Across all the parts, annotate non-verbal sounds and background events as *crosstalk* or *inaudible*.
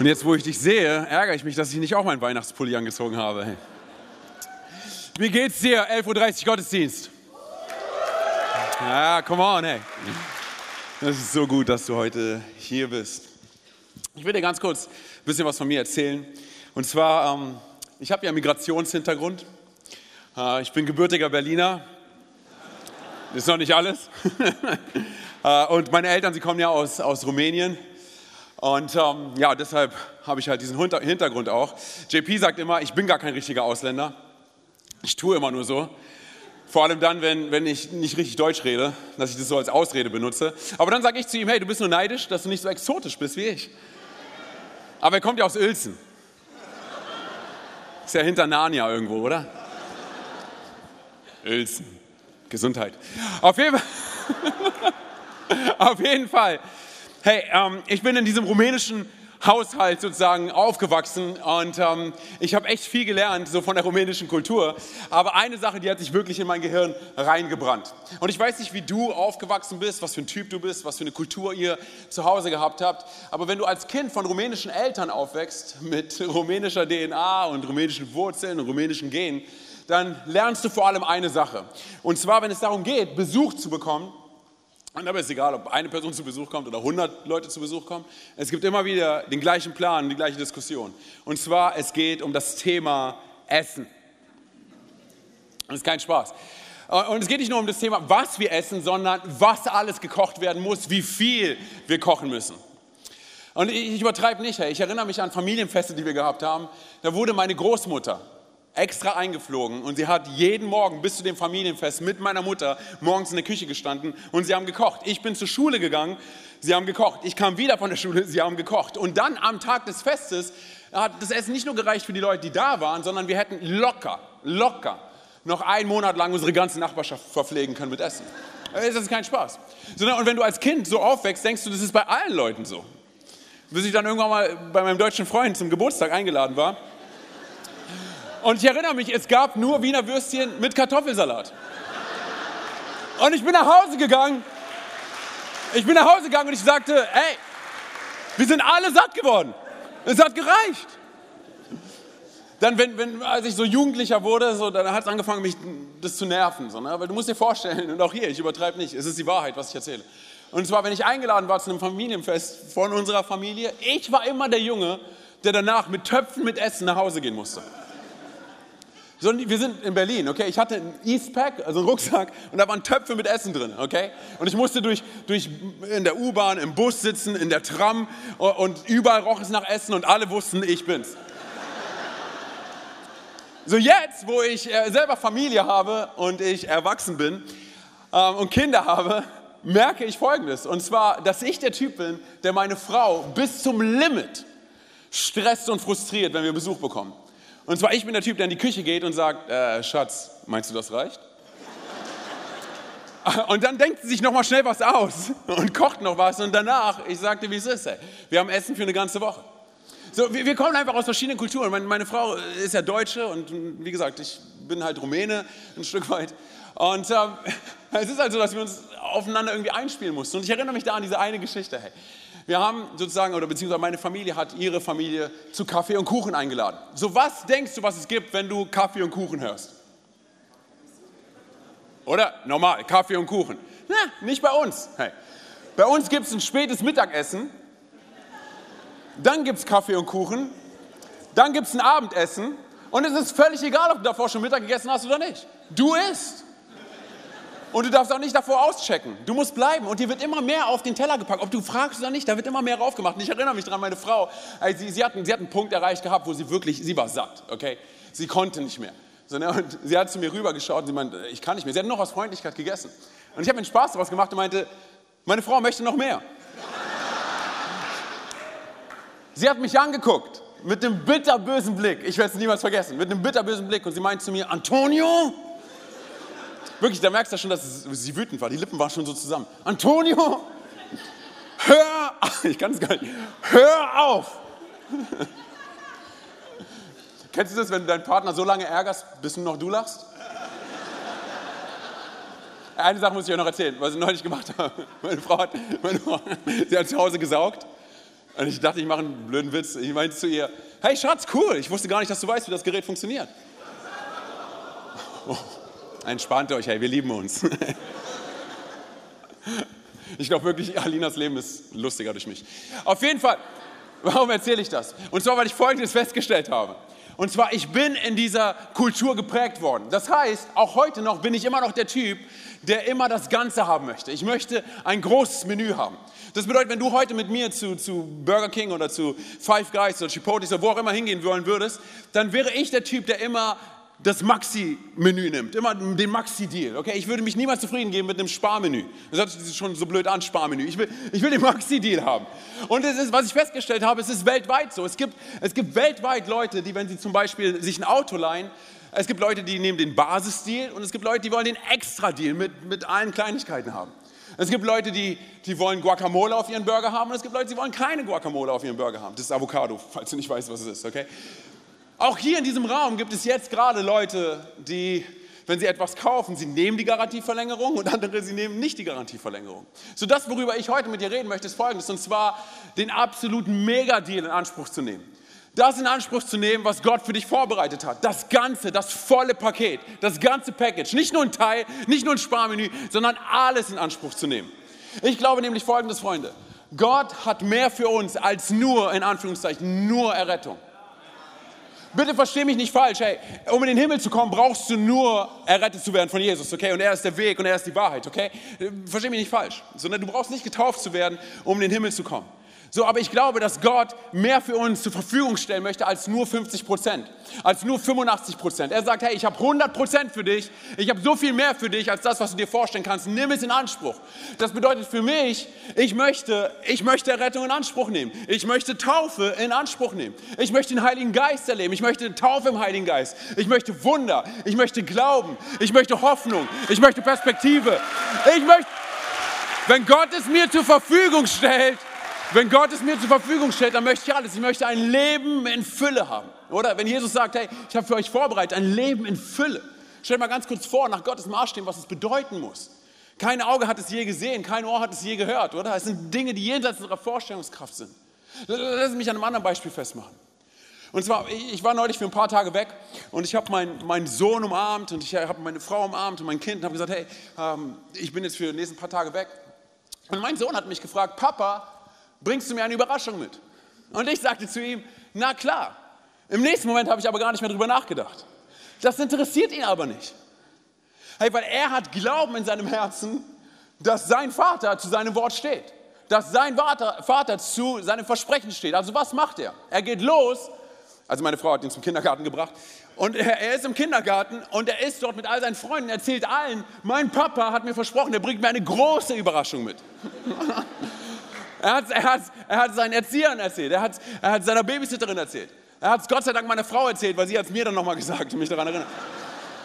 Und jetzt, wo ich dich sehe, ärgere ich mich, dass ich nicht auch meinen Weihnachtspulli angezogen habe. Wie geht's dir? 11.30 Uhr Gottesdienst. Ja, come on, hey. Das ist so gut, dass du heute hier bist. Ich will dir ganz kurz ein bisschen was von mir erzählen. Und zwar, ähm, ich habe ja Migrationshintergrund. Äh, ich bin gebürtiger Berliner. Ist noch nicht alles. *laughs* äh, und meine Eltern, sie kommen ja aus, aus Rumänien. Und ähm, ja, deshalb habe ich halt diesen Hintergrund auch. JP sagt immer, ich bin gar kein richtiger Ausländer. Ich tue immer nur so. Vor allem dann, wenn, wenn ich nicht richtig Deutsch rede, dass ich das so als Ausrede benutze. Aber dann sage ich zu ihm, hey, du bist nur neidisch, dass du nicht so exotisch bist wie ich. Aber er kommt ja aus Uelzen. Ist ja hinter Narnia irgendwo, oder? Uelzen. Gesundheit. Auf jeden Fall. *laughs* Auf jeden Fall. Hey, ähm, ich bin in diesem rumänischen Haushalt sozusagen aufgewachsen und ähm, ich habe echt viel gelernt, so von der rumänischen Kultur. Aber eine Sache, die hat sich wirklich in mein Gehirn reingebrannt. Und ich weiß nicht, wie du aufgewachsen bist, was für ein Typ du bist, was für eine Kultur ihr zu Hause gehabt habt. Aber wenn du als Kind von rumänischen Eltern aufwächst, mit rumänischer DNA und rumänischen Wurzeln und rumänischen Genen, dann lernst du vor allem eine Sache. Und zwar, wenn es darum geht, Besuch zu bekommen, und dabei ist egal, ob eine Person zu Besuch kommt oder 100 Leute zu Besuch kommen. Es gibt immer wieder den gleichen Plan, die gleiche Diskussion. Und zwar, es geht um das Thema Essen. Das ist kein Spaß. Und es geht nicht nur um das Thema, was wir essen, sondern was alles gekocht werden muss, wie viel wir kochen müssen. Und ich übertreibe nicht, ich erinnere mich an Familienfeste, die wir gehabt haben. Da wurde meine Großmutter extra eingeflogen und sie hat jeden Morgen bis zu dem Familienfest mit meiner Mutter morgens in der Küche gestanden und sie haben gekocht. Ich bin zur Schule gegangen, sie haben gekocht. Ich kam wieder von der Schule, sie haben gekocht. Und dann am Tag des Festes hat das Essen nicht nur gereicht für die Leute, die da waren, sondern wir hätten locker, locker noch einen Monat lang unsere ganze Nachbarschaft verpflegen können mit Essen. Das ist kein Spaß. Und wenn du als Kind so aufwächst, denkst du, das ist bei allen Leuten so. Bis ich dann irgendwann mal bei meinem deutschen Freund zum Geburtstag eingeladen war, und ich erinnere mich, es gab nur Wiener Würstchen mit Kartoffelsalat. Und ich bin nach Hause gegangen. Ich bin nach Hause gegangen und ich sagte, ey, wir sind alle satt geworden. Es hat gereicht. Dann, wenn, wenn, als ich so Jugendlicher wurde, so, dann hat es angefangen, mich das zu nerven. So, ne? Aber du musst dir vorstellen, und auch hier, ich übertreibe nicht, es ist die Wahrheit, was ich erzähle. Und zwar, wenn ich eingeladen war zu einem Familienfest von unserer Familie, ich war immer der Junge, der danach mit Töpfen mit Essen nach Hause gehen musste. So, wir sind in Berlin, okay? Ich hatte einen Eastpack, also einen Rucksack, und da waren Töpfe mit Essen drin, okay? Und ich musste durch, durch in der U-Bahn, im Bus sitzen, in der Tram und überall roch es nach Essen und alle wussten, ich bin's. So jetzt, wo ich äh, selber Familie habe und ich erwachsen bin ähm, und Kinder habe, merke ich Folgendes. Und zwar, dass ich der Typ bin, der meine Frau bis zum Limit stresst und frustriert, wenn wir Besuch bekommen. Und zwar, ich bin der Typ, der in die Küche geht und sagt, äh, Schatz, meinst du, das reicht? *laughs* Und dann denkt sie sich nochmal schnell was aus und kocht noch was. Und danach, ich sagte, wie es ist, ey. wir haben Essen für eine ganze Woche. So, wir, wir kommen einfach aus verschiedenen Kulturen. Meine, meine, Frau ist ja Deutsche und wie gesagt, ich bin halt Rumäne ein Stück weit. Und ähm, *laughs* es ist halt so, dass wir uns aufeinander irgendwie einspielen mussten. Und ich erinnere mich da an diese eine Geschichte. Hey, wir haben sozusagen, oder beziehungsweise meine Familie hat ihre Familie zu Kaffee und Kuchen eingeladen. So was denkst du, was es gibt, wenn du Kaffee und Kuchen hörst? Oder? Normal, Kaffee und Kuchen. Na, nicht bei uns. Hey. Bei uns gibt es ein spätes Mittagessen, dann gibt es Kaffee und Kuchen, dann gibt es ein Abendessen und es ist völlig egal, ob du davor schon Mittag gegessen hast oder nicht. Du isst. Und du darfst auch nicht davor auschecken. Du musst bleiben. Und dir wird immer mehr auf den Teller gepackt. Ob du fragst oder nicht, da wird immer mehr raufgemacht. Und ich erinnere mich daran, meine Frau, sie, sie, hat, sie hat einen Punkt erreicht gehabt, wo sie wirklich, sie war satt. Okay? Sie konnte nicht mehr. So, ne? Und sie hat zu mir rübergeschaut und sie meinte, ich kann nicht mehr. Sie hat noch aus Freundlichkeit gegessen. Und ich habe mir Spaß daraus gemacht und meinte, meine Frau möchte noch mehr. sie hat mich angeguckt mit einem bitterbösen Blick. Ich werde es niemals vergessen. Mit einem bitterbösen Blick. Und sie meinte zu mir, Antonio, Wirklich, da merkst du schon, dass sie wütend war. Die Lippen waren schon so zusammen. Antonio, hör, *laughs* ich kann es gar nicht, hör auf. *laughs* Kennst du das, wenn du deinen Partner so lange ärgerst, bis du noch du lachst? Eine Sache muss ich euch noch erzählen, was ich neulich gemacht *laughs* habe. Meine Frau hat, meine Frau, sie hat zu Hause gesaugt. Und ich dachte, ich mache einen blöden Witz. Ich meinte zu ihr, hey Schatz, cool, ich wusste gar nicht, dass du weißt, wie das Gerät funktioniert. Oh, entspannt euch, hey, wir lieben uns. Ich glaube wirklich, Alinas Leben ist lustiger durch mich. Auf jeden Fall, warum erzähle ich das? Und zwar, weil ich Folgendes festgestellt habe. Und zwar, ich bin in dieser Kultur geprägt worden. Das heißt, auch heute noch bin ich immer noch der Typ, der immer das Ganze haben möchte. Ich möchte ein großes Menü haben. Das bedeutet, wenn du heute mit mir zu, zu Burger King oder zu Five Guys oder Chipotle oder wo auch immer hingehen wollen würdest, dann wäre ich der Typ, der immer das Maxi-Menü nimmt, immer den Maxi-Deal. Okay, ich würde mich niemals zufrieden geben mit einem Sparmenü. Das hört sich schon so blöd an, Sparmenü. Ich will, ich will den Maxi-Deal haben. Und es ist, was ich festgestellt habe, es ist weltweit so. Es gibt, es gibt weltweit Leute, die, wenn sie zum Beispiel sich ein Auto leihen, es gibt Leute, die nehmen den Basis-Deal und es gibt Leute, die wollen den Extra-Deal mit, mit allen Kleinigkeiten haben. Es gibt Leute, die, die wollen Guacamole auf ihren Burger haben und es gibt Leute, die wollen keine Guacamole auf ihren Burger haben. Das ist Avocado, falls du nicht weißt, was es ist, okay? Auch hier in diesem Raum gibt es jetzt gerade Leute, die, wenn sie etwas kaufen, sie nehmen die Garantieverlängerung und andere, sie nehmen nicht die Garantieverlängerung. So das, worüber ich heute mit dir reden möchte, ist folgendes, und zwar den absoluten Megadeal in Anspruch zu nehmen. Das in Anspruch zu nehmen, was Gott für dich vorbereitet hat. Das Ganze, das volle Paket, das ganze Package. Nicht nur ein Teil, nicht nur ein Sparmenü, sondern alles in Anspruch zu nehmen. Ich glaube nämlich folgendes, Freunde. Gott hat mehr für uns als nur, in Anführungszeichen, nur Errettung. Bitte versteh mich nicht falsch. Hey, um in den Himmel zu kommen, brauchst du nur errettet zu werden von Jesus, okay? Und er ist der Weg und er ist die Wahrheit, okay? Versteh mich nicht falsch. Sondern du brauchst nicht getauft zu werden, um in den Himmel zu kommen. So, aber ich glaube, dass Gott mehr für uns zur Verfügung stellen möchte als nur 50 Prozent, als nur 85 Prozent. Er sagt, hey, ich habe 100 Prozent für dich, ich habe so viel mehr für dich als das, was du dir vorstellen kannst. Nimm es in Anspruch. Das bedeutet für mich, ich möchte, ich möchte Rettung in Anspruch nehmen. Ich möchte Taufe in Anspruch nehmen. Ich möchte den Heiligen Geist erleben. Ich möchte Taufe im Heiligen Geist. Ich möchte Wunder. Ich möchte Glauben. Ich möchte Hoffnung. Ich möchte Perspektive. Ich möchte, wenn Gott es mir zur Verfügung stellt, wenn Gott es mir zur Verfügung stellt, dann möchte ich alles. Ich möchte ein Leben in Fülle haben. Oder wenn Jesus sagt, hey, ich habe für euch vorbereitet, ein Leben in Fülle. Stell dir mal ganz kurz vor, nach Gottes Maßstäben, was es bedeuten muss. Kein Auge hat es je gesehen, kein Ohr hat es je gehört, oder? Es sind Dinge, die jenseits unserer Vorstellungskraft sind. Lass mich an einem anderen Beispiel festmachen. Und zwar, ich war neulich für ein paar Tage weg und ich habe meinen, meinen Sohn umarmt und ich habe meine Frau umarmt und mein Kind und habe gesagt, hey, ähm, ich bin jetzt für die nächsten paar Tage weg. Und mein Sohn hat mich gefragt, Papa, bringst du mir eine Überraschung mit? Und ich sagte zu ihm, na klar. Im nächsten Moment habe ich aber gar nicht mehr darüber nachgedacht. Das interessiert ihn aber nicht. Hey, weil er hat Glauben in seinem Herzen, dass sein Vater zu seinem Wort steht. Dass sein Vater, zu seinem Versprechen steht. Also was macht er? Er geht los, also meine Frau hat ihn zum Kindergarten gebracht, und er ist im Kindergarten und er ist dort mit all seinen Freunden, erzählt allen, mein Papa hat mir versprochen, er bringt mir eine große Überraschung mit. *laughs* Er hat, er, hat, er hat seinen Erziehern erzählt, er hat, er hat seiner Babysitterin erzählt. Er hat es Gott sei Dank meiner Frau erzählt, weil sie hat es mir dann nochmal gesagt und mich daran erinnert.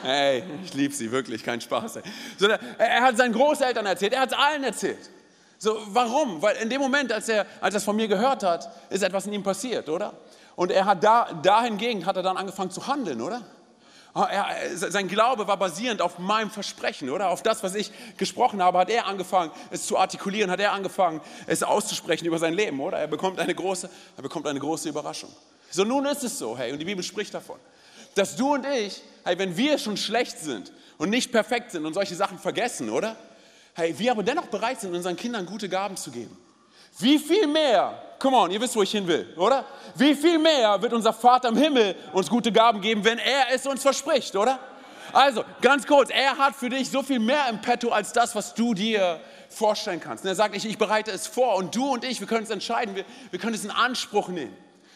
Hey, ich liebe sie, wirklich, kein Spaß. So, er hat seinen Großeltern erzählt, er hat es allen erzählt. So, warum? Weil in dem Moment, als er, als er es von mir gehört hat, ist etwas in ihm passiert, oder? Und er hat da, dahingegen hat er dann angefangen zu handeln, oder? Ah, er, sein Glaube war basierend auf meinem Versprechen, oder? Auf das, was ich gesprochen habe, hat er angefangen, es zu artikulieren, hat er angefangen, es auszusprechen über sein Leben, oder? Er bekommt eine große, er bekommt eine große Überraschung. So nun ist es so, hey, und die Bibel spricht davon, dass du und ich, hey, wenn wir schon schlecht sind und nicht perfekt sind und solche Sachen vergessen, oder? Hey, wir aber dennoch bereit sind, unseren Kindern gute Gaben zu geben. Wie viel mehr, come on, ihr wisst, wo ich hin will, oder? Wie viel mehr wird unser Vater im Himmel uns gute Gaben geben, wenn er es uns verspricht, oder? Also, ganz kurz, er hat für dich so viel mehr im Petto als das, was du dir vorstellen kannst. Und er sagt, ich, ich bereite es vor und du und ich, wir können es entscheiden, wir, wir können es in Anspruch nehmen.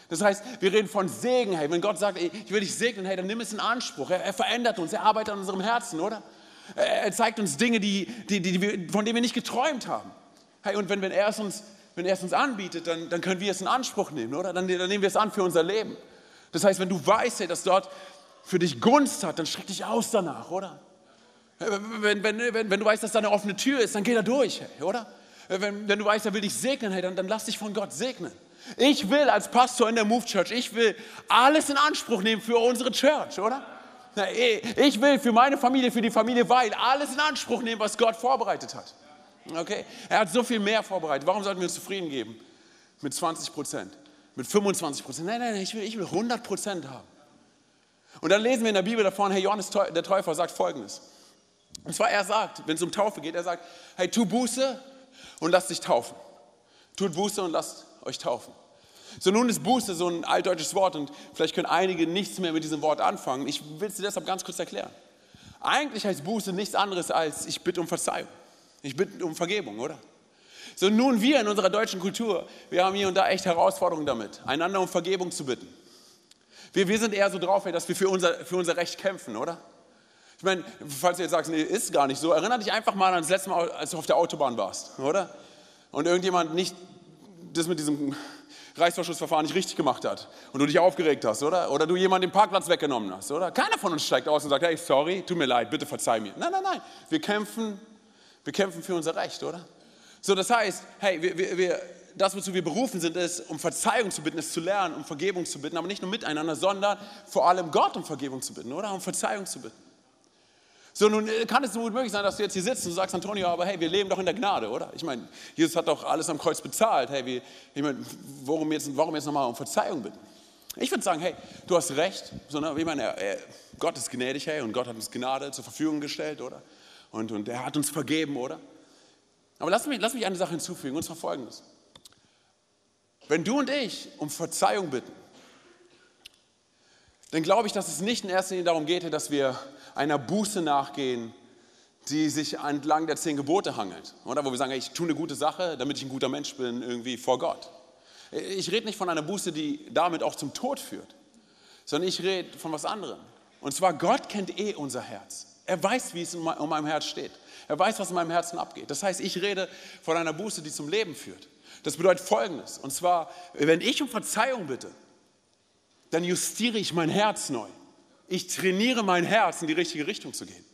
Das heißt, wir reden von Segen, hey, wenn Gott sagt, ich will dich segnen, hey, dann nimm es in Anspruch. Er, er verändert uns, er arbeitet an unserem Herzen, oder? Er, er zeigt uns Dinge, die, die, die, von denen wir nicht geträumt haben. Hey, und wenn, wenn er es uns wenn er es uns anbietet, dann, dann können wir es in Anspruch nehmen, oder? Dann, dann nehmen wir es an für unser Leben. Das heißt, wenn du weißt, dass dort für dich Gunst hat, dann schreck dich aus danach, oder? Wenn, wenn, wenn, wenn du weißt, dass da eine offene Tür ist, dann geh da durch, oder? Wenn, wenn du weißt, er will dich segnen, hey, dann, dann lass dich von Gott segnen. Ich will als Pastor in der Move Church, ich will alles in Anspruch nehmen für unsere Church, oder? Ich will für meine Familie, für die Familie Weil alles in Anspruch nehmen, was Gott vorbereitet hat. Okay? Er hat so viel mehr vorbereitet. Warum sollten wir uns zufrieden geben mit 20 Prozent, mit 25 Prozent. Nein, nein, ich will, ich will 100 Prozent haben. Und dann lesen wir in der Bibel davon, hey, Johannes der Täufer sagt Folgendes. Und zwar, er sagt, wenn es um Taufe geht, er sagt, hey, tu Buße und lass dich taufen. Tut Buße und lasst euch taufen. So nun ist Buße so ein altdeutsches Wort und vielleicht können einige nichts mehr mit diesem Wort anfangen. Ich will es dir deshalb ganz kurz erklären. Eigentlich heißt Buße nichts anderes als ich bitte um Verzeihung. Ich bitte um Vergebung, oder? So nun wir in unserer deutschen Kultur, wir haben hier und da echt Herausforderungen damit, einander um Vergebung zu bitten. Wir, wir sind eher so drauf, dass wir für unser, für unser Recht kämpfen, oder? Ich meine, falls du jetzt sagst, nee, ist gar nicht so, erinnere dich einfach mal an das letzte Mal, als du auf der Autobahn warst, oder? Und irgendjemand nicht das mit diesem Reißverschlussverfahren nicht richtig gemacht hat und du dich aufgeregt hast, oder? Oder du jemanden den Parkplatz weggenommen hast, oder? Keiner von uns steigt aus und sagt, hey, sorry, tut mir leid, bitte verzeih mir. Nein, nein, nein, wir kämpfen, wir kämpfen für unser Recht, oder? So, das heißt, hey, wir, wir, wir, das, wozu wir berufen sind, ist, um Verzeihung zu bitten, ist zu lernen, um Vergebung zu bitten, aber nicht nur miteinander, sondern vor allem Gott um Vergebung zu bitten, oder? Um Verzeihung zu bitten. So, nun äh, kann es so gut möglich sein, dass du jetzt hier sitzt und sagst, Antonio, aber hey, wir leben doch in der Gnade, oder? Ich meine, Jesus hat doch alles am Kreuz bezahlt. Hey, wir, ich meine, warum jetzt, warum jetzt nochmal um Verzeihung bitten? Ich würde sagen, hey, du hast recht. Sondern, ich meine, Gott ist gnädig, hey, und Gott hat uns Gnade zur Verfügung gestellt, oder? Und, und er hat uns vergeben, oder? Aber lass mich, lass mich eine Sache hinzufügen, und zwar folgendes. Wenn du und ich um Verzeihung bitten, dann glaube ich, dass es nicht in erster Linie darum geht, dass wir einer Buße nachgehen, die sich entlang der zehn Gebote hangelt. Oder wo wir sagen, ich tue eine gute Sache, damit ich ein guter Mensch bin, irgendwie vor Gott. Ich rede nicht von einer Buße, die damit auch zum Tod führt, sondern ich rede von was anderem. Und zwar, Gott kennt eh unser Herz. Er weiß, wie es um meinem Herz steht. Er weiß, was in meinem Herzen abgeht. Das heißt, ich rede von einer Buße, die zum Leben führt. Das bedeutet Folgendes. Und zwar, wenn ich um Verzeihung bitte, dann justiere ich mein Herz neu. Ich trainiere mein Herz, in die richtige Richtung zu gehen.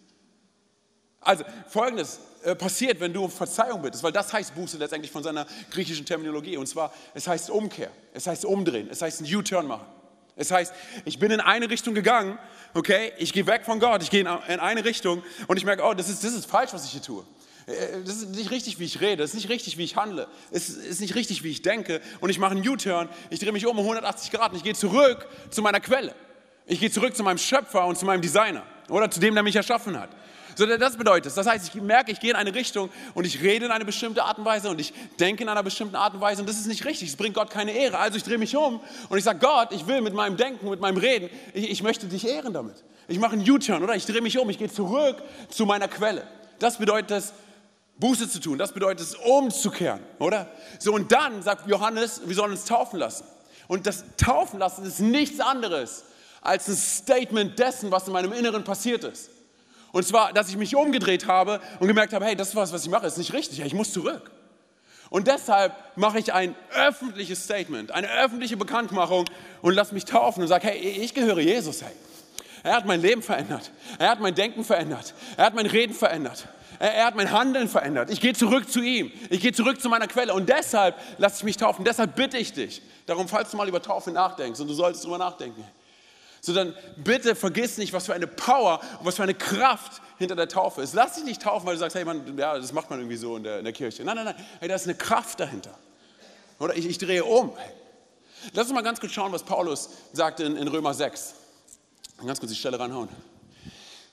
Also folgendes äh, passiert, wenn du um Verzeihung bittest, weil das heißt Buße letztendlich von seiner griechischen Terminologie. Und zwar, es heißt Umkehr, es heißt Umdrehen, es heißt ein U-Turn machen. Es heißt, ich bin in eine Richtung gegangen, okay, ich gehe weg von Gott, ich gehe in eine Richtung und ich merke, oh, das ist, das ist falsch, was ich hier tue. Äh, das ist nicht richtig, wie ich rede, das ist nicht richtig, wie ich handle, es ist nicht richtig, wie ich denke und ich mache einen U-Turn, ich drehe mich um 180 Grad und ich gehe zurück zu meiner Quelle. Ich gehe zurück zu meinem Schöpfer und zu meinem Designer oder zu dem, der mich erschaffen hat. So, das bedeutet es. Das heißt, ich merke, ich gehe in eine Richtung und ich rede in eine bestimmte Art und Weise und ich denke in einer bestimmten Art und Weise und das ist nicht richtig. Es bringt Gott keine Ehre. Also ich drehe mich um und ich sage, Gott, ich will mit meinem Denken, mit meinem Reden, ich, ich möchte dich ehren damit. Ich mache einen U-Turn oder ich drehe mich um, ich gehe zurück zu meiner Quelle. Das bedeutet es, Buße zu tun. Das bedeutet es, umzukehren, oder? So und dann sagt Johannes, wir sollen uns taufen lassen. Und das Taufen lassen ist nichts anderes als ein Statement dessen, was in meinem Inneren passiert ist. Und zwar, dass ich mich umgedreht habe und gemerkt habe, hey, das ist was, was ich mache, ist nicht richtig, ich muss zurück. Und deshalb mache ich ein öffentliches Statement, eine öffentliche Bekanntmachung und lasse mich taufen und sage, hey, ich gehöre Jesus, hey. Er hat mein Leben verändert. Er hat mein Denken verändert. Er hat mein Reden verändert. Er, hat mein Handeln verändert. Ich gehe zurück zu ihm. Ich gehe zurück zu meiner Quelle. Und deshalb lasse ich mich taufen. Deshalb bitte ich dich. Darum, falls du mal über Taufe nachdenkst und du solltest darüber nachdenken, sondern bitte vergiss nicht, was für eine Power und was für eine Kraft hinter der Taufe ist. Lass dich nicht taufen, weil du sagst, hey, man, ja, das macht man irgendwie so in der, in der Kirche. Nein, nein, nein, hey, da ist eine Kraft dahinter. Oder ich, ich drehe um. Lass uns mal ganz kurz schauen, was Paulus sagte in, in Römer 6. Ganz kurz die Stelle reinhauen.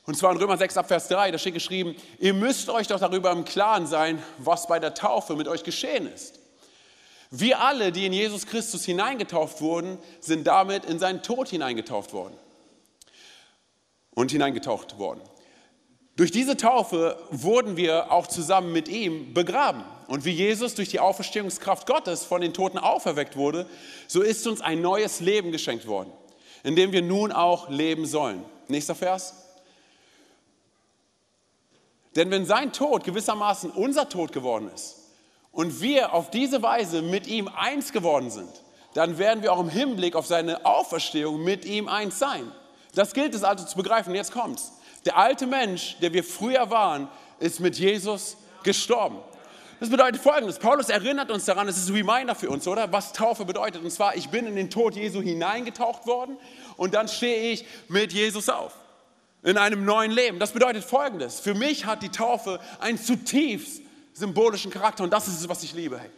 Und zwar in Römer 6 ab Vers 3, da steht geschrieben, ihr müsst euch doch darüber im Klaren sein, was bei der Taufe mit euch geschehen ist. Wir alle, die in Jesus Christus hineingetauft wurden, sind damit in seinen Tod hineingetauft worden. Und hineingetaucht worden. Durch diese Taufe wurden wir auch zusammen mit ihm begraben. Und wie Jesus durch die Auferstehungskraft Gottes von den Toten auferweckt wurde, so ist uns ein neues Leben geschenkt worden, in dem wir nun auch leben sollen. Nächster Vers. Denn wenn sein Tod gewissermaßen unser Tod geworden ist, und wir auf diese Weise mit ihm eins geworden sind, dann werden wir auch im Hinblick auf seine Auferstehung mit ihm eins sein. Das gilt es also zu begreifen. Jetzt kommt's. Der alte Mensch, der wir früher waren, ist mit Jesus gestorben. Das bedeutet folgendes: Paulus erinnert uns daran, es ist ein Reminder für uns, oder? Was Taufe bedeutet. Und zwar, ich bin in den Tod Jesu hineingetaucht worden und dann stehe ich mit Jesus auf. In einem neuen Leben. Das bedeutet folgendes: Für mich hat die Taufe ein zutiefst symbolischen Charakter und das ist es, was ich liebe. Hey.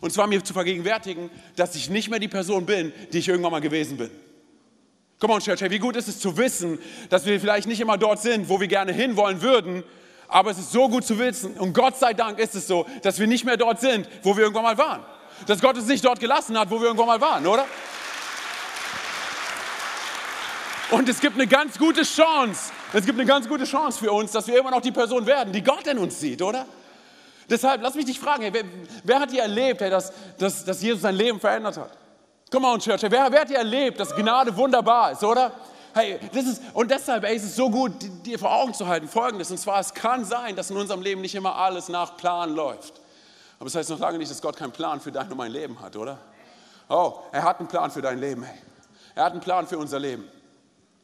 Und zwar mir zu vergegenwärtigen, dass ich nicht mehr die Person bin, die ich irgendwann mal gewesen bin. Come on, Church, hey, wie gut ist es zu wissen, dass wir vielleicht nicht immer dort sind, wo wir gerne hinwollen würden, aber es ist so gut zu wissen und Gott sei Dank ist es so, dass wir nicht mehr dort sind, wo wir irgendwann mal waren. Dass Gott uns nicht dort gelassen hat, wo wir irgendwann mal waren, oder? Und es gibt eine ganz gute Chance, es gibt eine ganz gute Chance für uns, dass wir immer noch die Person werden, die Gott in uns sieht, oder? Deshalb, lass mich dich fragen, hey, wer, wer, hat hier erlebt, hey, dass, dass, dass Jesus sein Leben verändert hat? Come on, Church, hey, wer, wer hat hier erlebt, dass Gnade wunderbar ist, oder? Hey, das ist, und deshalb ey, ist es so gut, dir vor Augen zu halten, folgendes, und zwar, es kann sein, dass in unserem Leben nicht immer alles nach Plan läuft. Aber das heißt noch lange nicht, dass Gott keinen Plan für dein und mein Leben hat, oder? Oh, er hat einen Plan für dein Leben, hey. Er hat einen Plan für unser Leben.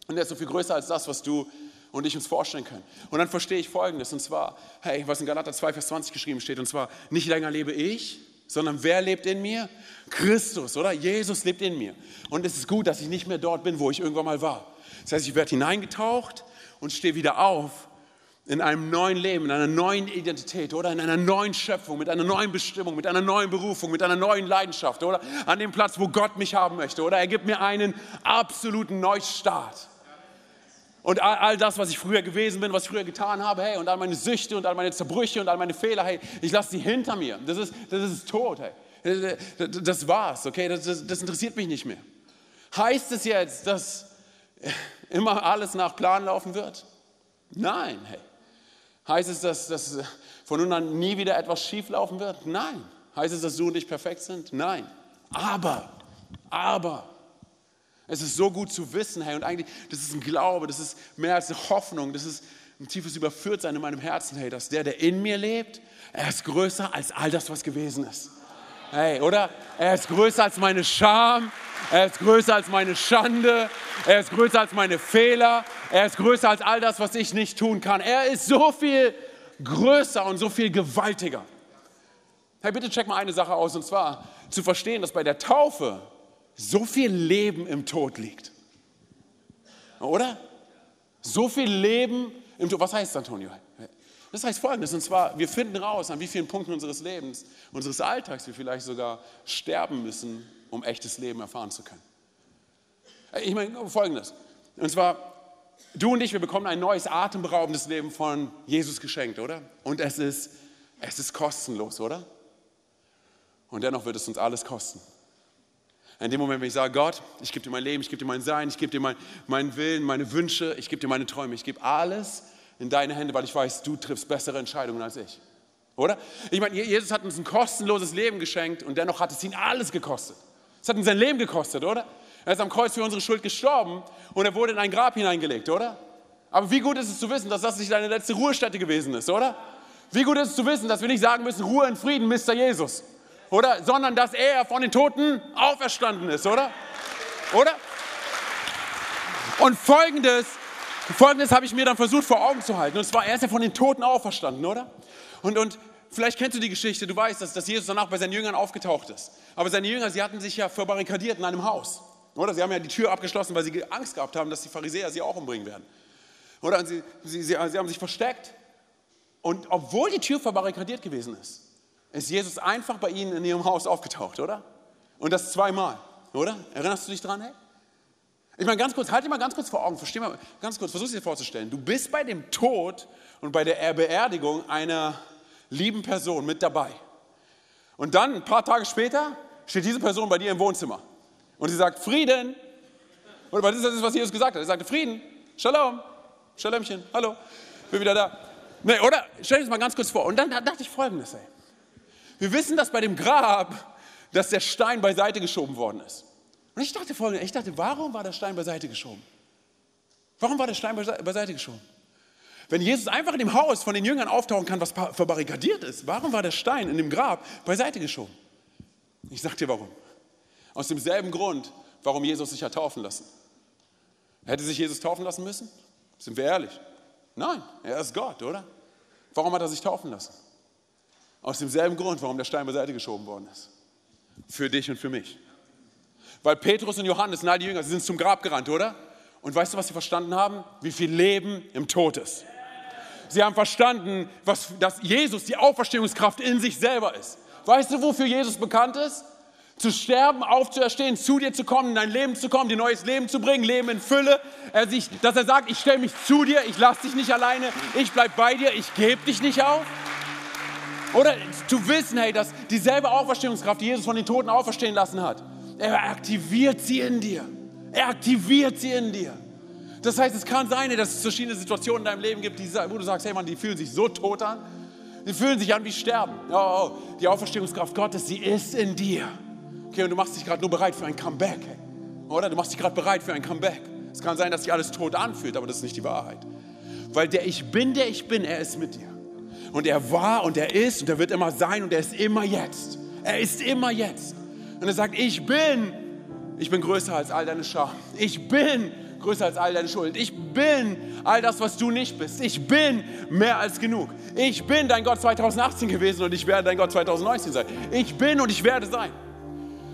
Und der ist so viel größer als das, was du und ich uns vorstellen können. Und dann verstehe ich Folgendes, und zwar, hey, was in Galater 2, Vers 20 geschrieben steht, und zwar, nicht länger lebe ich, sondern wer lebt in mir? Christus, oder? Jesus lebt in mir. Und es ist gut, dass ich nicht mehr dort bin, wo ich irgendwann mal war. Das heißt, ich werde hineingetaucht und stehe wieder auf in einem neuen Leben, in einer neuen Identität oder in einer neuen Schöpfung, mit einer neuen Bestimmung, mit einer neuen Berufung, mit einer neuen Leidenschaft oder an dem Platz, wo Gott mich haben möchte oder er gibt mir einen absoluten Neustart. Und all, all, das, was ich früher gewesen bin, was ich früher getan habe, hey, und all meine Süchte und all meine Zerbrüche und all meine Fehler, hey, ich lasse sie hinter mir. Das ist, das ist tot, hey. Das, war's, okay? Das, das, das interessiert mich nicht mehr. Heißt es jetzt, dass immer alles nach Plan laufen wird? Nein, hey. Heißt es, dass, dass von nun an nie wieder etwas schief laufen wird? Nein. Heißt es, dass du und ich perfekt sind? Nein. Aber, aber, es ist so gut zu wissen, hey, und eigentlich, das ist ein Glaube, das ist mehr als eine Hoffnung, das ist ein tiefes Überführtsein in meinem Herzen, hey, dass der, der in mir lebt, er ist größer als all das, was gewesen ist. Hey, oder? Er ist größer als meine Scham, er ist größer als meine Schande, er ist größer als meine Fehler, er ist größer als all das, was ich nicht tun kann. Er ist so viel größer und so viel gewaltiger. Hey, bitte check mal eine Sache aus, und zwar zu verstehen, dass bei der Taufe so viel Leben im Tod liegt. Oder? So viel Leben im Tod. Was heißt Antonio? Das heißt folgendes, und zwar, wir finden raus, an wie vielen Punkten unseres Lebens, unseres Alltags wir vielleicht sogar sterben müssen, um echtes Leben erfahren zu können. Ich meine folgendes, und zwar, du und ich, wir bekommen ein neues atemberaubendes Leben von Jesus geschenkt, oder? Und es ist, es ist kostenlos, oder? Und dennoch wird es uns alles kosten. In dem Moment, wenn ich sage, Gott, ich gebe dir mein Leben, ich gebe dir mein Sein, ich gebe dir mein, meinen Willen, meine Wünsche, ich gebe dir meine Träume, ich gebe alles in deine Hände, weil ich weiß, du triffst bessere Entscheidungen als ich. Oder? Ich meine, Jesus hat uns ein kostenloses Leben geschenkt und dennoch hat es ihn alles gekostet. Es hat ihn sein Leben gekostet, oder? Er ist am Kreuz für unsere Schuld gestorben und er wurde in ein Grab hineingelegt, oder? Aber wie gut ist es zu wissen, dass das nicht deine letzte Ruhestätte gewesen ist, oder? Wie gut ist es zu wissen, dass wir nicht sagen müssen, Ruhe in Frieden, Mr. Jesus oder? Sondern dass er von den Toten auferstanden ist, oder? Oder? Und folgendes, folgendes habe ich mir dann versucht vor Augen zu halten. Und zwar, er ist ja von den Toten auferstanden, oder? Und, und vielleicht kennst du die Geschichte, du weißt, dass, dass Jesus danach bei seinen Jüngern aufgetaucht ist. Aber seine Jünger, sie hatten sich ja verbarrikadiert in einem Haus. Oder? Sie haben ja die Tür abgeschlossen, weil sie Angst gehabt haben, dass die Pharisäer sie auch umbringen werden. Oder? Sie, sie, sie, sie haben sich versteckt. Und obwohl die Tür verbarrikadiert gewesen ist, ist Jesus einfach bei ihnen in ihrem Haus aufgetaucht, oder? Und das zweimal, oder? Erinnerst du dich dran, hey? Ich meine, ganz kurz, halt dir mal ganz kurz vor Augen, versteh mal, ganz kurz, versuch dir vorzustellen. Du bist bei dem Tod und bei der Beerdigung einer lieben Person mit dabei. Und dann, ein paar Tage später, steht diese Person bei dir im Wohnzimmer. Und sie sagt, Frieden. Oder was ist das, was Jesus gesagt hat? Er sagte, Frieden, Shalom, Shalomchen, hallo, bin wieder da. Nee, oder? Stell dir das mal ganz kurz vor. Und dann dachte ich folgendes, ey. Wir wissen das bei dem Grab, dass der Stein beiseite geschoben worden ist. Und ich dachte folgendes, ich dachte, warum war der Stein beiseite geschoben? Warum war der Stein beiseite geschoben? Wenn Jesus einfach in dem Haus von den Jüngern auftauchen kann, was verbarrikadiert ist, warum war der Stein in dem Grab beiseite geschoben? Ich sag dir warum. Aus demselben Grund, warum Jesus sich hat taufen lassen. Hätte sich Jesus taufen lassen müssen? Sind wir ehrlich? Nein, er ist Gott, oder? Warum hat er sich taufen lassen? Aus demselben Grund, warum der Stein beiseite geschoben worden ist. Für dich und für mich. Weil Petrus und Johannes und all die Jünger, sie sind zum Grab gerannt, oder? Und weißt du, was sie verstanden haben? Wie viel Leben im Tod ist. Sie haben verstanden, was, dass Jesus die Auferstehungskraft in sich selber ist. Weißt du, wofür Jesus bekannt ist? Zu sterben, aufzuerstehen, zu dir zu kommen, in dein Leben zu kommen, dir neues Leben zu bringen, Leben in Fülle. Er sich, dass er sagt, ich stelle mich zu dir, ich lasse dich nicht alleine, ich bleibe bei dir, ich gebe dich nicht auf. Oder zu wissen, hey, dass dieselbe Auferstehungskraft, die Jesus von den Toten auferstehen lassen hat, er aktiviert sie in dir. Er aktiviert sie in dir. Das heißt, es kann sein, dass es verschiedene Situationen in deinem Leben gibt, wo du sagst, hey Mann, die fühlen sich so tot an. Die fühlen sich an wie Sterben. Oh, oh, die Auferstehungskraft Gottes, sie ist in dir. Okay, und du machst dich gerade nur bereit für ein Comeback. Hey. Oder du machst dich gerade bereit für ein Comeback. Es kann sein, dass sich alles tot anfühlt, aber das ist nicht die Wahrheit. Weil der Ich Bin, der ich bin, er ist mit dir. Und er war und er ist und er wird immer sein und er ist immer jetzt. Er ist immer jetzt. Und er sagt, ich bin, ich bin größer als all deine Schar. Ich bin größer als all deine Schuld. Ich bin all das, was du nicht bist. Ich bin mehr als genug. Ich bin dein Gott 2018 gewesen und ich werde dein Gott 2019 sein. Ich bin und ich werde sein.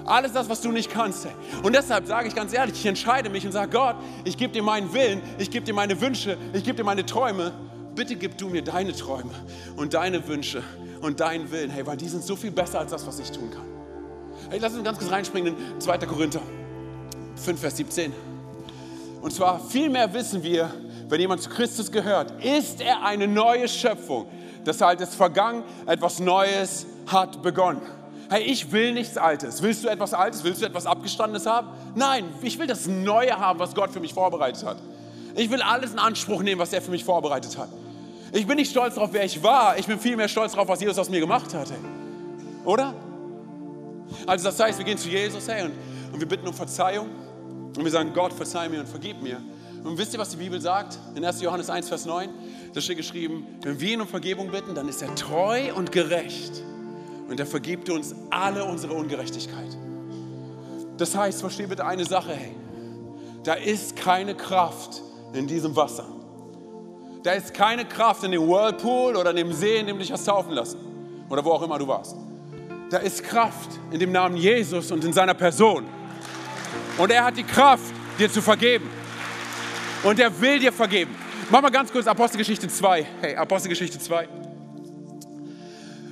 Alles das, was du nicht kannst. Und deshalb sage ich ganz ehrlich, ich entscheide mich und sage, Gott, ich gebe dir meinen Willen, ich gebe dir meine Wünsche, ich gebe dir meine Träume. Bitte gib du mir deine Träume und deine Wünsche und deinen Willen. Hey, weil die sind so viel besser als das, was ich tun kann. Hey, lass uns ganz kurz reinspringen in 2. Korinther 5, Vers 17. Und zwar vielmehr wissen wir, wenn jemand zu Christus gehört, ist er eine neue Schöpfung. Das heißt, es vergangen, etwas Neues hat begonnen. Hey, ich will nichts Altes. Willst du etwas Altes? Willst du etwas Abgestandenes haben? Nein, ich will das Neue haben, was Gott für mich vorbereitet hat. Ich will alles in Anspruch nehmen, was er für mich vorbereitet hat. Ich bin nicht stolz darauf, wer ich war. Ich bin vielmehr stolz darauf, was Jesus aus mir gemacht hat. Hey. Oder? Also das heißt, wir gehen zu Jesus hey, und, und wir bitten um Verzeihung. Und wir sagen, Gott, verzeih mir und vergib mir. Und wisst ihr, was die Bibel sagt? In 1. Johannes 1, Vers 9, da steht geschrieben, wenn wir ihn um Vergebung bitten, dann ist er treu und gerecht. Und er vergibt uns alle unsere Ungerechtigkeit. Das heißt, versteh bitte eine Sache, hey. Da ist keine Kraft in diesem Wasser. Da ist keine Kraft in dem Whirlpool oder in dem See, in dem dich hast taufen lassen. Oder wo auch immer du warst. Da ist Kraft in dem Namen Jesus und in seiner Person. Und er hat die Kraft, dir zu vergeben. Und er will dir vergeben. Mach mal ganz kurz Apostelgeschichte 2. Hey, Apostelgeschichte 2.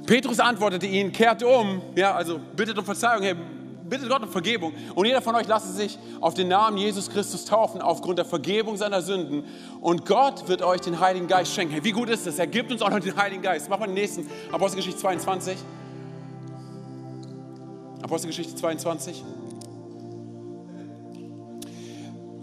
Petrus antwortete ihnen, kehrt um, ja, also bittet um Verzeihung, hey, bittet Gott um Vergebung. Und jeder von euch lasse sich auf den Namen Jesus Christus taufen, aufgrund der Vergebung seiner Sünden. Und Gott wird euch den Heiligen Geist schenken. Hey, wie gut ist das? Er gibt uns auch noch den Heiligen Geist. Mach mal den nächsten, Apostelgeschichte 22. Apostelgeschichte 22.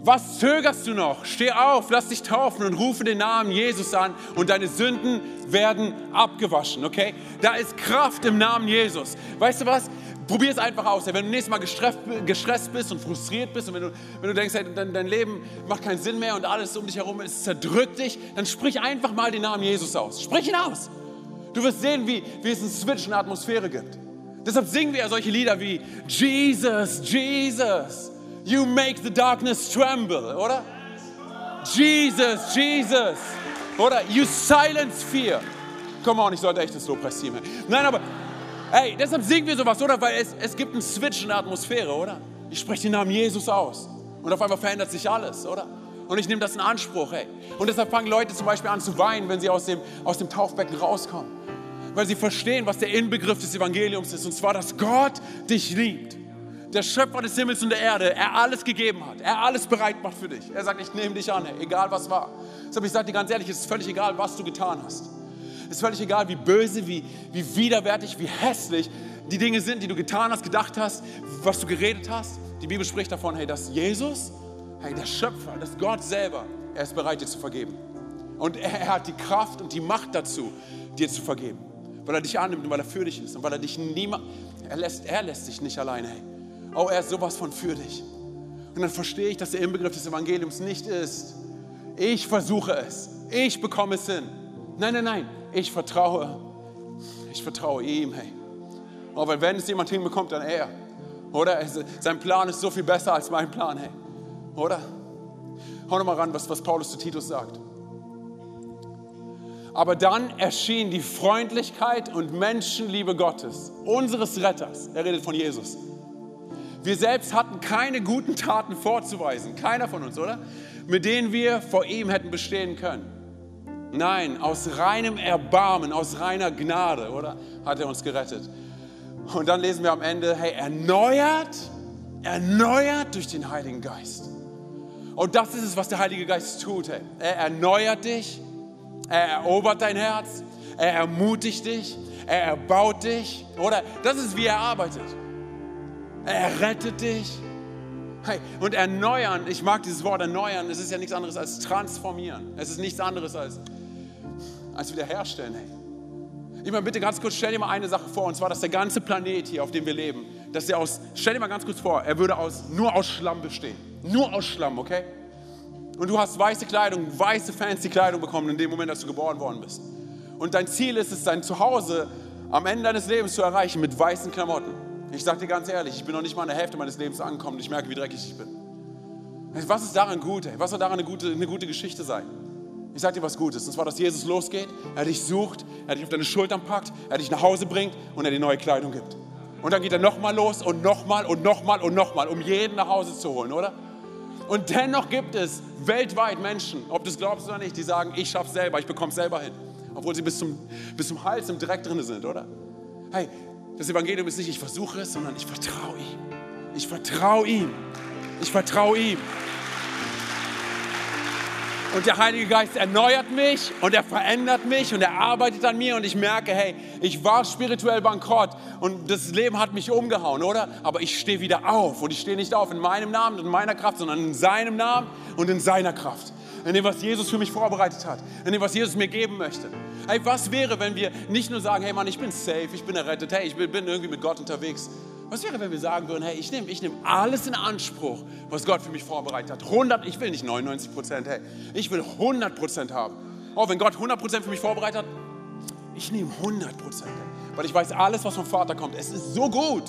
Was zögerst du noch? Steh auf, lass dich taufen und rufe den Namen Jesus an und deine Sünden werden abgewaschen, okay? Da ist Kraft im Namen Jesus. Weißt du was? Probier es einfach aus. Wenn du nächstes Mal gestresst, bist und frustriert bist und wenn du, wenn du denkst, dein, dein Leben macht keinen Sinn mehr und alles um dich herum ist, zerdrückt dich, dann sprich einfach mal den Namen Jesus aus. Sprich ihn aus. Du wirst sehen, wie, wie es einen Switch in der Atmosphäre gibt. Deshalb singen wir solche Lieder wie Jesus, Jesus. You make the darkness tremble, oder? Jesus, Jesus. Oder? You silence fear. Come on, ich sollte echt das Lobpreisteam. Nein, aber, hey, deshalb singen wir sowas, oder? Weil es, es gibt einen Switch in der Atmosphäre, oder? Ich spreche den Namen Jesus aus. Und auf einmal verändert sich alles, oder? Und ich nehme das in Anspruch, hey. Und deshalb fangen Leute zum Beispiel an zu weinen, wenn sie aus dem, aus dem Taufbecken rauskommen. Weil sie verstehen, was der Inbegriff des Evangeliums ist. Und zwar, dass Gott dich liebt der Schöpfer des Himmels und der Erde, er alles gegeben hat, er alles bereit macht für dich. Er sagt, ich nehme dich an, egal was war. Deshalb ich sage dir ganz ehrlich, es ist völlig egal, was du getan hast. Es ist völlig egal, wie böse, wie, wie widerwärtig, wie hässlich die Dinge sind, die du getan hast, gedacht hast, was du geredet hast. Die Bibel spricht davon, hey, dass Jesus, hey, der Schöpfer, dass Gott selber, er ist bereit, dir zu vergeben. Und er, hat die Kraft und die Macht dazu, dir zu vergeben. Weil er dich annimmt und weil er für dich ist und weil er dich niemand, er lässt, er lässt dich nicht alleine. Hey oh, er ist sowas von für dich. Und dann verstehe ich, dass der Inbegriff des Evangeliums nicht ist, ich versuche es, ich bekomme es hin. Nein, nein, nein, ich vertraue, ich vertraue ihm, hey. Weil wenn es jemand hinbekommt, dann er. Oder? Sein Plan ist so viel besser als mein Plan, hey. Oder? Hau nochmal ran, was, was Paulus zu Titus sagt. Aber dann erschien die Freundlichkeit und Menschenliebe Gottes, unseres Retters. Er redet von Jesus wir selbst hatten keine guten Taten vorzuweisen, keiner von uns, oder? Mit denen wir vor ihm hätten bestehen können. Nein, aus reinem Erbarmen, aus reiner Gnade, oder? Hat er uns gerettet. Und dann lesen wir am Ende, hey, erneuert, erneuert durch den Heiligen Geist. Und das ist es, was der Heilige Geist tut. Hey. Er erneuert dich, er erobert dein Herz, er ermutigt dich, er erbaut dich. Oder das ist, wie er arbeitet. Er rettet dich. Hey, und erneuern, ich mag dieses Wort erneuern, es ist ja nichts anderes als transformieren. Es ist nichts anderes als, als wiederherstellen. Hey. Ich meine, bitte ganz kurz, stell dir mal eine Sache vor, und zwar, dass der ganze Planet hier, auf dem wir leben, dass der aus, stell dir mal ganz kurz vor, er würde aus, nur aus Schlamm bestehen. Nur aus Schlamm, okay? Und du hast weiße Kleidung, weiße fancy Kleidung bekommen in dem Moment, dass du geboren worden bist. Und dein Ziel ist es, dein Zuhause am Ende deines Lebens zu erreichen mit weißen Klamotten. Ich sage dir ganz ehrlich, ich bin noch nicht mal an der Hälfte meines Lebens angekommen und ich merke, wie dreckig ich bin. Was ist daran gut? Ey? Was soll daran eine gute, eine gute Geschichte sein? Ich sage dir was Gutes. Und zwar, dass Jesus losgeht, er dich sucht, er dich auf deine Schultern packt, er dich nach Hause bringt und er dir neue Kleidung gibt. Und dann geht er nochmal los und nochmal und nochmal und nochmal, um jeden nach Hause zu holen, oder? Und dennoch gibt es weltweit Menschen, ob du es glaubst oder nicht, die sagen, ich schaff's selber, ich bekomme es selber hin. Obwohl sie bis zum, bis zum Hals im Dreck drin sind, oder? Hey, das Evangelium ist nicht, ich versuche es, sondern ich vertraue ihm. Ich vertraue ihm. Ich vertraue ihm. Und der Heilige Geist erneuert mich und er verändert mich und er arbeitet an mir und ich merke, hey, ich war spirituell bankrott und das Leben hat mich umgehauen, oder? Aber ich stehe wieder auf und ich stehe nicht auf in meinem Namen und in meiner Kraft, sondern in seinem Namen und in seiner Kraft. In dem, was Jesus für mich vorbereitet hat, in dem, was Jesus mir geben möchte. Hey, was wäre, wenn wir nicht nur sagen, hey Mann, ich bin safe, ich bin errettet, hey, ich bin irgendwie mit Gott unterwegs. Was wäre, wenn wir sagen würden, hey, ich nehme ich nehm alles in Anspruch, was Gott für mich vorbereitet hat. 100, ich will nicht 99 Prozent, hey, ich will 100 Prozent haben. Oh, wenn Gott 100 Prozent für mich vorbereitet hat, ich nehme 100 Prozent, weil ich weiß, alles, was vom Vater kommt, es ist so gut,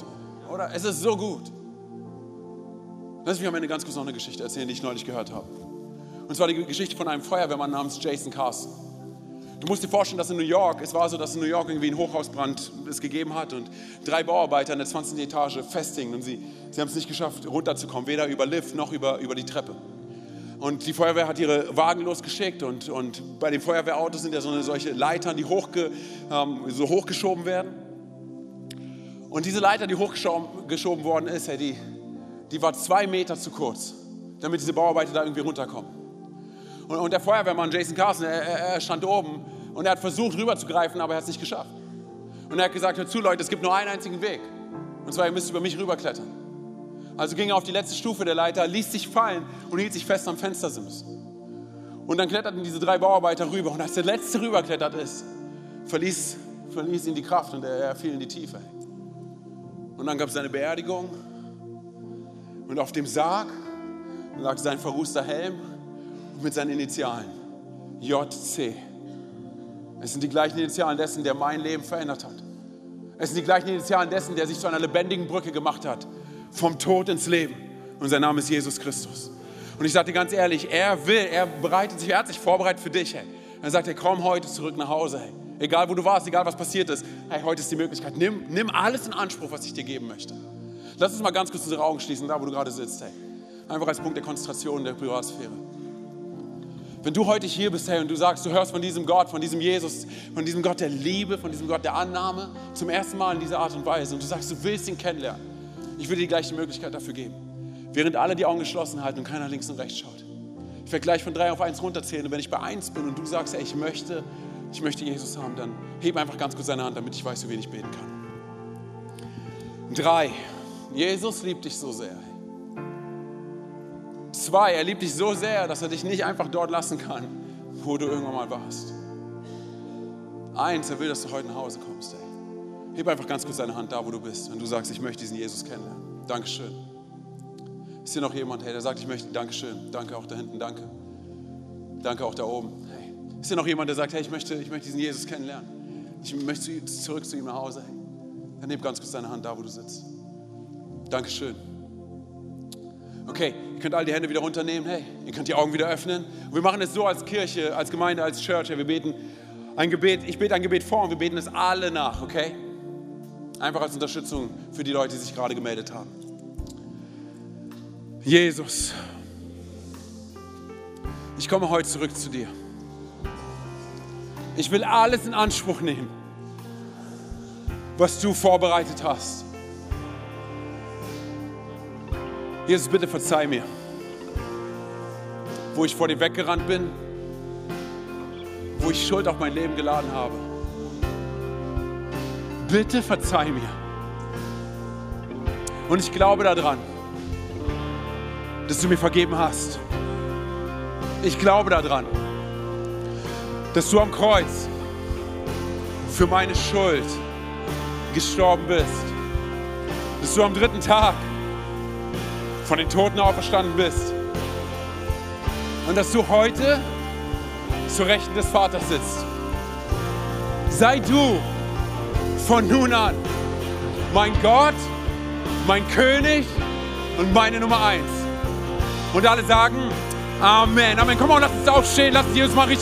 oder? Es ist so gut. Lass mich am Ende ganz kurz noch eine Geschichte erzählen, die ich neulich gehört habe. Und zwar die Geschichte von einem Feuerwehrmann namens Jason Carson. Du musst dir vorstellen, dass in New York, es war so, dass in New York irgendwie ein Hochhausbrand es gegeben hat und drei Bauarbeiter in der 20. Etage festhingen und sie, sie haben es nicht geschafft, runterzukommen, weder über Lift noch über, über die Treppe. Und die Feuerwehr hat ihre Wagen losgeschickt und, und bei den Feuerwehrautos sind ja so eine, solche Leitern, die hochge, ähm, so hochgeschoben werden. Und diese Leiter, die hochgeschoben worden ist, hey, die, die war zwei Meter zu kurz, damit diese Bauarbeiter da irgendwie runterkommen. Und, und der Feuerwehrmann Jason Carson, er, er, stand oben und er hat versucht rüberzugreifen, aber er hat es nicht geschafft. Und er hat gesagt, hör zu Leute, es gibt nur einen einzigen Weg. Und zwar, ihr müsst über mich rüberklettern. Also ging er auf die letzte Stufe der Leiter, ließ sich fallen und hielt sich fest am Fenstersims. Und dann kletterten diese drei Bauarbeiter rüber. Und als der letzte rüberklettert ist, verließ, verließ ihn die Kraft und er, fiel in die Tiefe. Und dann gab es eine Beerdigung. Und auf dem Sarg lag sein verrußter Helm mit seinen Initialen. JC. Es sind die gleichen Initialen dessen, der mein Leben verändert hat. Es sind die gleichen Initialen dessen, der sich zu einer lebendigen Brücke gemacht hat. Vom Tod ins Leben. Und sein Name ist Jesus Christus. Und ich dir ganz ehrlich, er will, er bereitet sich, er hat sich vorbereitet für dich. Hey. Er sagt, hey, komm heute zurück nach Hause. Hey. Egal wo du warst, egal was passiert ist. Hey, heute ist die Möglichkeit. Nimm, nimm alles in Anspruch, was ich dir geben möchte. Lass uns mal ganz kurz unsere Augen schließen, da wo du gerade sitzt. Hey. Einfach als Punkt der Konzentration der Privatsphäre. Wenn du heute hier bist, hey, und du sagst, du hörst von diesem Gott, von diesem Jesus, von diesem Gott der Liebe, von diesem Gott der Annahme, zum ersten Mal in dieser Art und Weise, und du sagst, du willst ihn kennenlernen, ich will dir die Möglichkeit dafür geben. Während alle die Augen geschlossen halten und keiner links und rechts schaut. Ich werde gleich von drei auf eins runterzählen, und wenn ich bei eins bin und du sagst, hey, ich möchte, ich möchte Jesus haben, dann heb einfach ganz kurz deine Hand, damit ich weiß, für wen ich beten kann. Drei. Jesus liebt dich so sehr. Zwei, er liebt dich so sehr, dass er dich nicht einfach dort lassen kann, wo du irgendwann mal warst. Eins, er will, dass du heute nach Hause kommst. Ey. Heb einfach ganz kurz deine Hand da, wo du bist, wenn du sagst, ich möchte diesen Jesus kennenlernen. Dankeschön. Ist hier noch jemand, hey, der sagt, ich möchte, Dankeschön, danke auch da hinten, danke. Danke auch da oben. Hey. Ist hier noch jemand, der sagt, hey, ich möchte, ich möchte diesen Jesus kennenlernen. Ich möchte zurück zu ihm nach Hause. Hey. Dann heb ganz kurz deine Hand da, wo du sitzt. Dankeschön. Okay, ihr könnt all die Hände wieder runternehmen. Hey, ihr könnt die Augen wieder öffnen. Und wir machen es so als Kirche, als Gemeinde, als Church. Hey, wir beten ein Gebet. Ich bete ein Gebet vor und wir beten es alle nach, okay? Einfach als Unterstützung für die Leute, die sich gerade gemeldet haben. Jesus, ich komme heute zurück zu dir. Ich will alles in Anspruch nehmen, was du vorbereitet hast. Jesus, bitte verzeih mir, wo ich vor dir weggerannt bin, wo ich Schuld auf mein Leben geladen habe. Bitte verzeih mir. Und ich glaube daran, dass du mir vergeben hast. Ich glaube daran, dass du am Kreuz für meine Schuld gestorben bist. Dass du am dritten Tag von den Toten auferstanden bist. Und dass du heute zu Rechten des Vaters sitzt. Sei du von nun an mein Gott, mein König und meine Nummer eins. Und alle sagen Amen. Amen. Komm mal, lass uns aufstehen, lass uns Jesus mal richtig